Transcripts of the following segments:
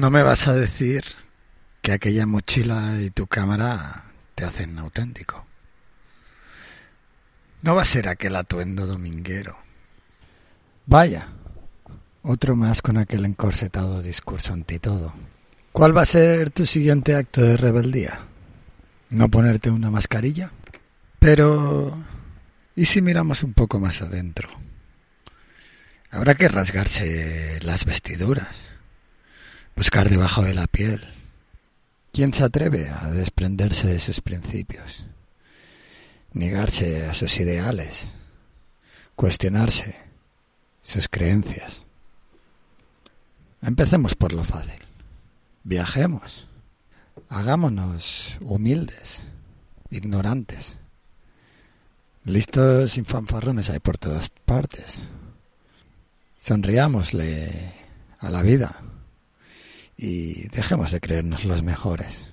No me vas a decir que aquella mochila y tu cámara te hacen auténtico. No va a ser aquel atuendo dominguero. Vaya, otro más con aquel encorsetado discurso ante todo. ¿Cuál va a ser tu siguiente acto de rebeldía? ¿No ponerte una mascarilla? Pero... ¿Y si miramos un poco más adentro? Habrá que rasgarse las vestiduras, buscar debajo de la piel. ¿Quién se atreve a desprenderse de sus principios? Negarse a sus ideales, cuestionarse sus creencias. Empecemos por lo fácil. Viajemos. Hagámonos humildes, ignorantes. Listos sin fanfarrones hay por todas partes. Sonriámosle a la vida y dejemos de creernos los mejores.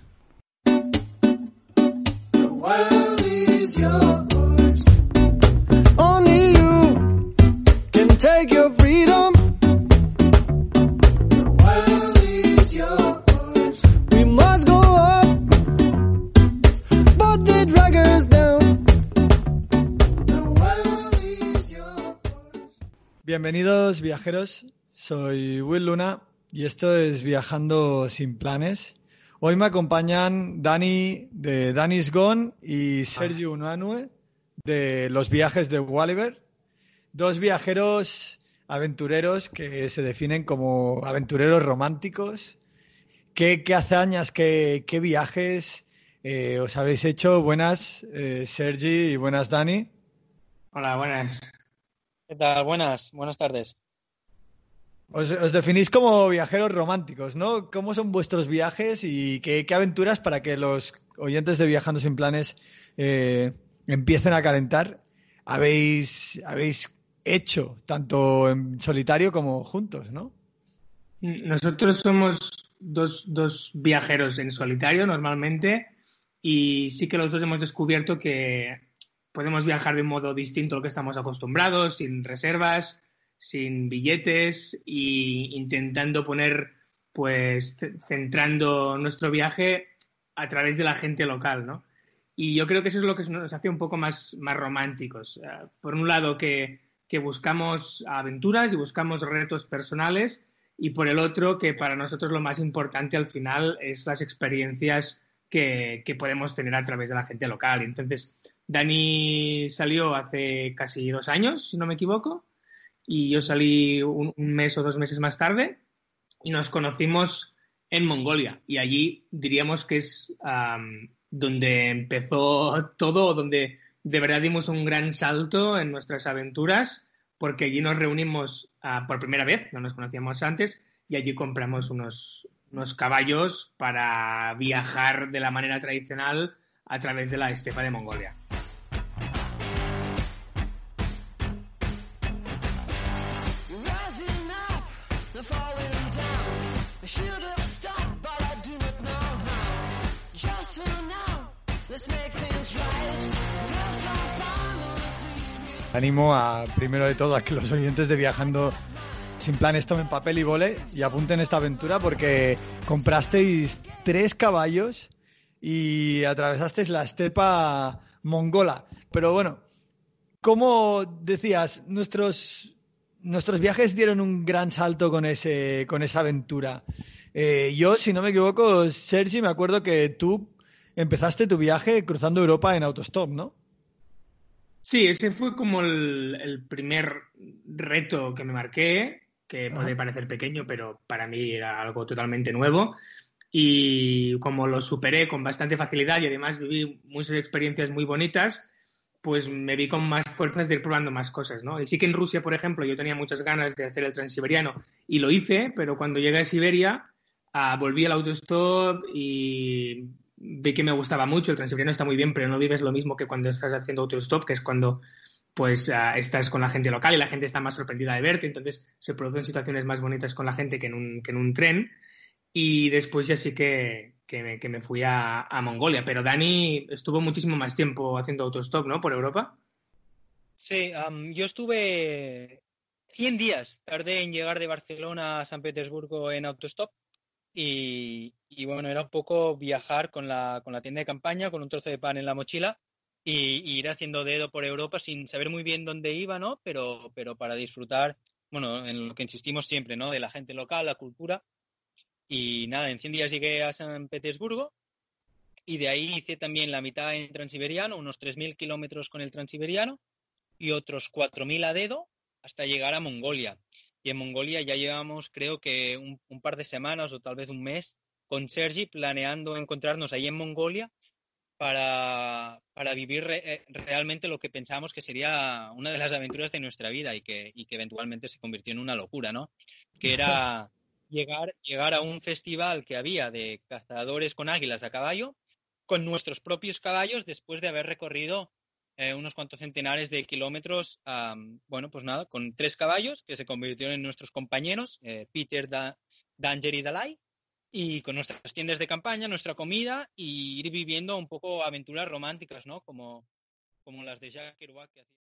Bienvenidos viajeros, soy Will Luna y esto es Viajando sin planes. Hoy me acompañan Dani de Dani's Gone y Sergio Unanue de Los Viajes de Walliver, dos viajeros aventureros que se definen como aventureros románticos. ¿Qué, hazañas, qué, viajes eh, os habéis hecho? Buenas, eh, Sergi, y buenas, Dani. Hola, buenas. ¿Qué tal? Buenas, buenas tardes. Os, definís como viajeros románticos, ¿no? ¿Cómo son vuestros viajes y qué, aventuras para que los oyentes de Viajando sin Planes eh, empiecen a calentar habéis, habéis hecho, tanto en solitario como juntos, ¿no? Nosotros somos dos, dos viajeros en solitario normalmente y sí que los dos hemos descubierto que podemos viajar de un modo distinto a que estamos acostumbrados, sin reservas, sin billetes e intentando poner, pues, centrando nuestro viaje a través de la gente local, ¿no? Y yo creo que eso es lo que nos hace un poco más, más románticos. Eh, por un lado, que, buscamos aventuras y buscamos retos personales, y por el otro, que para nosotros lo más importante al final es las experiencias que, que podemos tener a través de la gente local. Entonces, Dani salió hace casi dos años, si no me equivoco, y yo salí un, mes o dos meses más tarde y nos conocimos en Mongolia. Y allí diríamos que es donde empezó todo, donde de verdad dimos un gran salto en nuestras aventuras, porque allí nos reunimos ah, por primera vez, no nos conocíamos antes, y allí compramos unos, unos caballos para viajar de la manera tradicional a través de la estepa de Mongolia. Animo a, primero de todo, a que los oyentes de Viajando sin planes tomen papel y vole y apunten esta aventura porque comprasteis tres caballos y atravesasteis la estepa mongola. Pero bueno, como decías, nuestros, nuestros viajes dieron un gran salto con, ese, con esa aventura. Eh, yo, si no me equivoco, Sergi, me acuerdo que tú empezaste tu viaje cruzando Europa en autostop, ¿no? Sí, ese fue como el, primer reto que me marqué, que puede parecer pequeño, pero para mí era algo totalmente nuevo. Y como lo superé con bastante facilidad y además viví muchas experiencias muy bonitas, pues me vi con más fuerzas de ir probando más cosas, ¿no? Y sí que en Rusia, por ejemplo, yo tenía muchas ganas de hacer el transiberiano y lo hice, pero cuando llegué a Siberia, ah, volví al autostop y vi que me gustaba mucho, el transiberiano está muy bien, pero no vives lo mismo que cuando estás haciendo autostop, que es cuando pues ah, estás con la gente local y la gente está más sorprendida de verte, entonces se producen situaciones más bonitas con la gente que en un, que en un tren. Y después ya sí que, que, me, fui a, Mongolia, pero Dani estuvo muchísimo más tiempo haciendo autostop, ¿no? Por Europa. Sí, yo estuve 100 días, tardé en llegar de Barcelona a San Petersburgo en autostop y, y, bueno, era un poco viajar con la, con la tienda de campaña, con un trozo de pan en la mochila y, y, ir haciendo dedo por Europa sin saber muy bien dónde iba, ¿no? Pero, pero para disfrutar, bueno, en lo que insistimos siempre, ¿no? De la gente local, la cultura. Y nada, en 100 días llegué a San Petersburgo y de ahí hice también la mitad en transiberiano, unos 3.000 kilómetros con el transiberiano y otros 4.000 a dedo hasta llegar a Mongolia. Y en Mongolia ya llevamos, creo que un, par de semanas o tal vez un mes con Sergi planeando encontrarnos ahí en Mongolia para, para vivir re, realmente lo que pensamos que sería una de las aventuras de nuestra vida y que, y que eventualmente se convirtió en una locura, ¿no? Que era llegar, llegar a un festival que había de cazadores con águilas a caballo con nuestros propios caballos después de haber recorrido eh, unos cuantos centenares de kilómetros, um, bueno, pues nada, con tres caballos que se convirtieron en nuestros compañeros, eh, Peter, da, Danger y Dalai, y con nuestras tiendas de campaña, nuestra comida y ir viviendo un poco aventuras románticas, ¿no? Como, como las de Jack Kerouac que hacía.